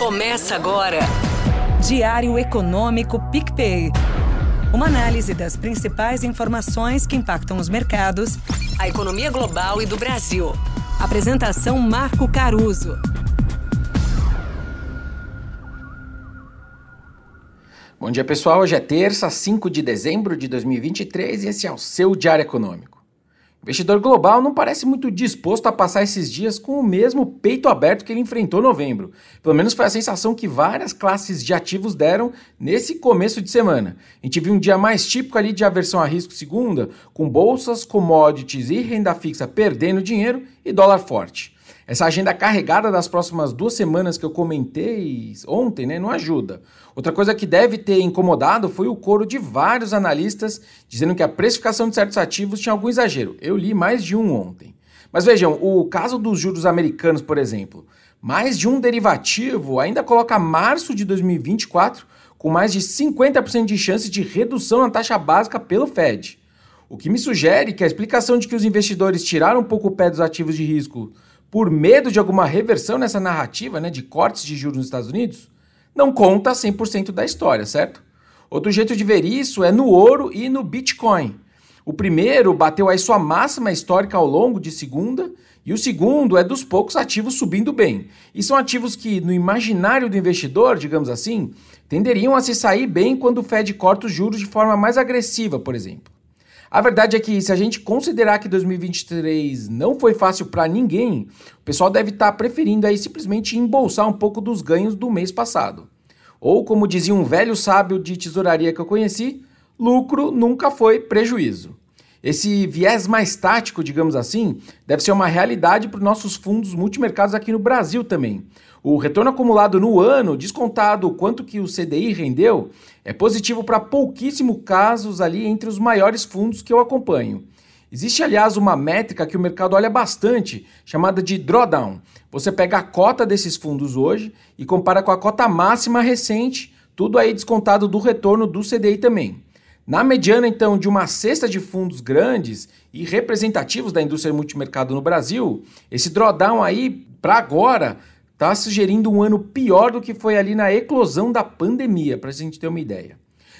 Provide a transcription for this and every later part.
Começa agora. Diário Econômico PicPay. Uma análise das principais informações que impactam os mercados, a economia global e do Brasil. Apresentação Marco Caruso. Bom dia, pessoal. Hoje é terça, 5 de dezembro de 2023 e esse é o seu Diário Econômico. O investidor global não parece muito disposto a passar esses dias com o mesmo peito aberto que ele enfrentou em novembro. Pelo menos foi a sensação que várias classes de ativos deram nesse começo de semana. A gente viu um dia mais típico ali de aversão a risco segunda, com bolsas, commodities e renda fixa perdendo dinheiro e dólar forte. Essa agenda carregada das próximas duas semanas que eu comentei ontem, né, não ajuda. Outra coisa que deve ter incomodado foi o coro de vários analistas dizendo que a precificação de certos ativos tinha algum exagero. Eu li mais de um ontem. Mas vejam, o caso dos juros americanos, por exemplo, mais de um derivativo ainda coloca março de 2024 com mais de 50% de chance de redução na taxa básica pelo Fed. O que me sugere que a explicação de que os investidores tiraram um pouco o pé dos ativos de risco por medo de alguma reversão nessa narrativa né, de cortes de juros nos Estados Unidos, não conta 100% da história, certo? Outro jeito de ver isso é no ouro e no Bitcoin. O primeiro bateu aí sua máxima histórica ao longo de segunda, e o segundo é dos poucos ativos subindo bem. E são ativos que, no imaginário do investidor, digamos assim, tenderiam a se sair bem quando o Fed corta os juros de forma mais agressiva, por exemplo. A verdade é que se a gente considerar que 2023 não foi fácil para ninguém, o pessoal deve estar tá preferindo aí simplesmente embolsar um pouco dos ganhos do mês passado. Ou como dizia um velho sábio de tesouraria que eu conheci, lucro nunca foi prejuízo. Esse viés mais tático, digamos assim, deve ser uma realidade para os nossos fundos multimercados aqui no Brasil também. O retorno acumulado no ano, descontado o quanto que o CDI rendeu, é positivo para pouquíssimos casos ali entre os maiores fundos que eu acompanho. Existe, aliás, uma métrica que o mercado olha bastante, chamada de drawdown. Você pega a cota desses fundos hoje e compara com a cota máxima recente, tudo aí descontado do retorno do CDI também. Na mediana, então, de uma cesta de fundos grandes e representativos da indústria multimercado no Brasil, esse drawdown aí, para agora, está sugerindo um ano pior do que foi ali na eclosão da pandemia, para a gente ter uma ideia.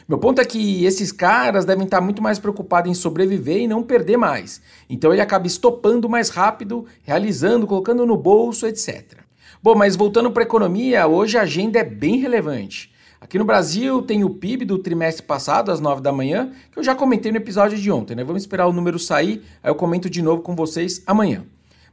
Meu ponto é que esses caras devem estar muito mais preocupados em sobreviver e não perder mais. Então ele acaba estopando mais rápido, realizando, colocando no bolso, etc. Bom, mas voltando para a economia, hoje a agenda é bem relevante. Aqui no Brasil tem o PIB do trimestre passado, às 9 da manhã, que eu já comentei no episódio de ontem, né? Vamos esperar o número sair, aí eu comento de novo com vocês amanhã.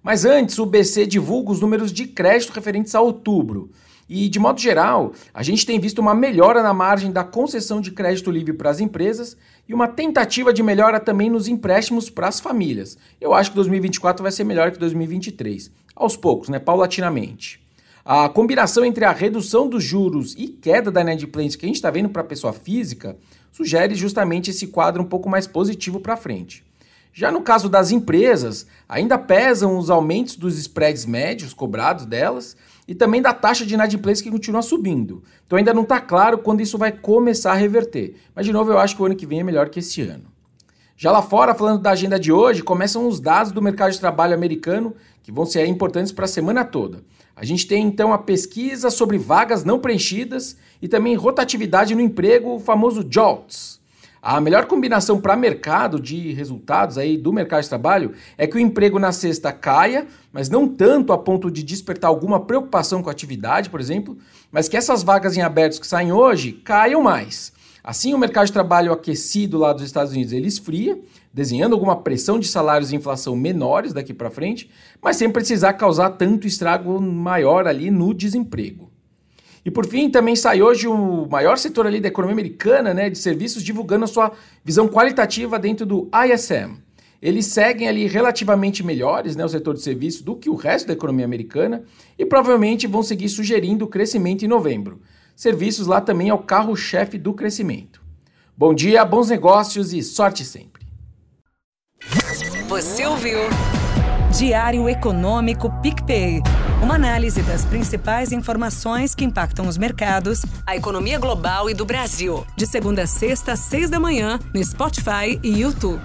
Mas antes, o BC divulga os números de crédito referentes a outubro. E, de modo geral, a gente tem visto uma melhora na margem da concessão de crédito livre para as empresas e uma tentativa de melhora também nos empréstimos para as famílias. Eu acho que 2024 vai ser melhor que 2023. Aos poucos, né? Paulatinamente. A combinação entre a redução dos juros e queda da inadimplência que a gente está vendo para a pessoa física sugere justamente esse quadro um pouco mais positivo para frente. Já no caso das empresas, ainda pesam os aumentos dos spreads médios cobrados delas e também da taxa de inadimplência que continua subindo. Então ainda não está claro quando isso vai começar a reverter. Mas de novo, eu acho que o ano que vem é melhor que esse ano. Já lá fora, falando da agenda de hoje, começam os dados do mercado de trabalho americano que vão ser importantes para a semana toda. A gente tem então a pesquisa sobre vagas não preenchidas e também rotatividade no emprego, o famoso JOLTS. A melhor combinação para mercado de resultados aí do mercado de trabalho é que o emprego na sexta caia, mas não tanto a ponto de despertar alguma preocupação com a atividade, por exemplo, mas que essas vagas em abertos que saem hoje caiam mais. Assim, o mercado de trabalho aquecido lá dos Estados Unidos ele esfria, desenhando alguma pressão de salários e inflação menores daqui para frente, mas sem precisar causar tanto estrago maior ali no desemprego. E por fim, também sai hoje o maior setor ali da economia americana, né, de serviços, divulgando a sua visão qualitativa dentro do ISM. Eles seguem ali relativamente melhores, né, o setor de serviços, do que o resto da economia americana e provavelmente vão seguir sugerindo crescimento em novembro serviços lá também é o carro-chefe do crescimento. Bom dia, bons negócios e sorte sempre. Você ouviu? Diário Econômico PicPay. Uma análise das principais informações que impactam os mercados, a economia global e do Brasil. De segunda a sexta, às seis da manhã, no Spotify e YouTube.